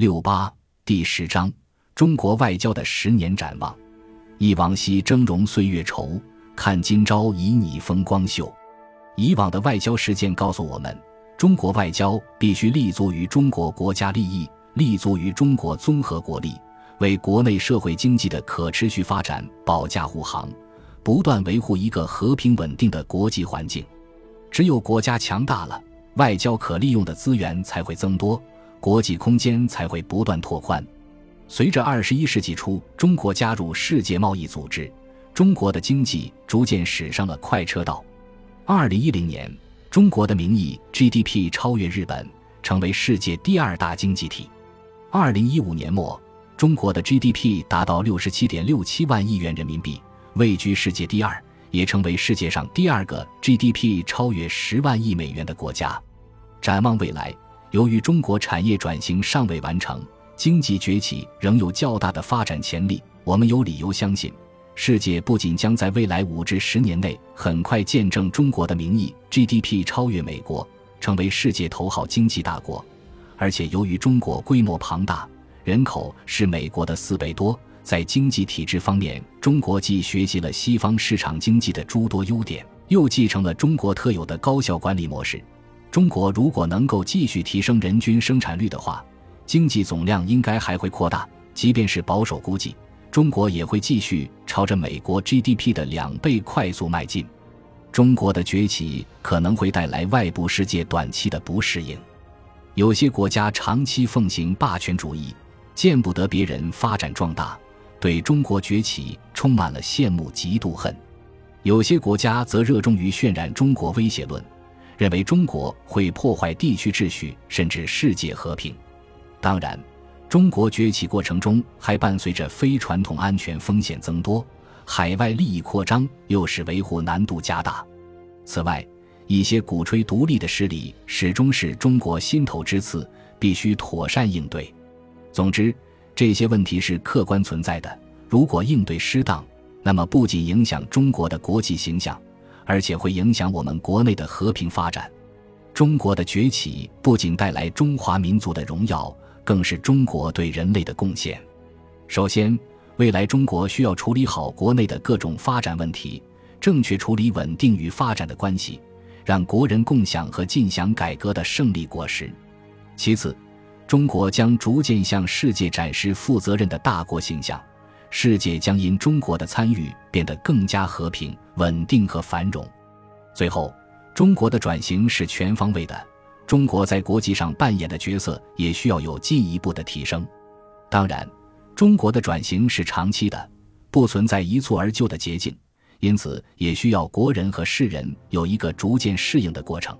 六八第十章：中国外交的十年展望。忆往昔峥嵘岁月稠，看今朝旖旎风光秀。以往的外交实践告诉我们，中国外交必须立足于中国国家利益，立足于中国综合国力，为国内社会经济的可持续发展保驾护航，不断维护一个和平稳定的国际环境。只有国家强大了，外交可利用的资源才会增多，国际空间才会不断拓宽。随着二十一世纪初中国加入世界贸易组织，中国的经济逐渐驶上了快车道。二零一零年，中国的名义 GDP 超越日本，成为世界第二大经济体。二零一五年末，中国的 GDP 达到六十七点六七万亿元人民币，位居世界第二。也成为世界上第二个 GDP 超越十万亿美元的国家。展望未来，由于中国产业转型尚未完成，经济崛起仍有较大的发展潜力。我们有理由相信，世界不仅将在未来五至十年内很快见证中国的名义 GDP 超越美国，成为世界头号经济大国，而且由于中国规模庞大，人口是美国的四倍多。在经济体制方面，中国既学习了西方市场经济的诸多优点，又继承了中国特有的高效管理模式。中国如果能够继续提升人均生产率的话，经济总量应该还会扩大。即便是保守估计，中国也会继续朝着美国 GDP 的两倍快速迈进。中国的崛起可能会带来外部世界短期的不适应。有些国家长期奉行霸权主义，见不得别人发展壮大。对中国崛起充满了羡慕、嫉妒、恨，有些国家则热衷于渲染中国威胁论，认为中国会破坏地区秩序，甚至世界和平。当然，中国崛起过程中还伴随着非传统安全风险增多，海外利益扩张又使维护难度加大。此外，一些鼓吹独立的势力始终是中国心头之刺，必须妥善应对。总之。这些问题是客观存在的。如果应对失当，那么不仅影响中国的国际形象，而且会影响我们国内的和平发展。中国的崛起不仅带来中华民族的荣耀，更是中国对人类的贡献。首先，未来中国需要处理好国内的各种发展问题，正确处理稳定与发展的关系，让国人共享和尽享改革的胜利果实。其次，中国将逐渐向世界展示负责任的大国形象，世界将因中国的参与变得更加和平、稳定和繁荣。最后，中国的转型是全方位的，中国在国际上扮演的角色也需要有进一步的提升。当然，中国的转型是长期的，不存在一蹴而就的捷径，因此也需要国人和世人有一个逐渐适应的过程。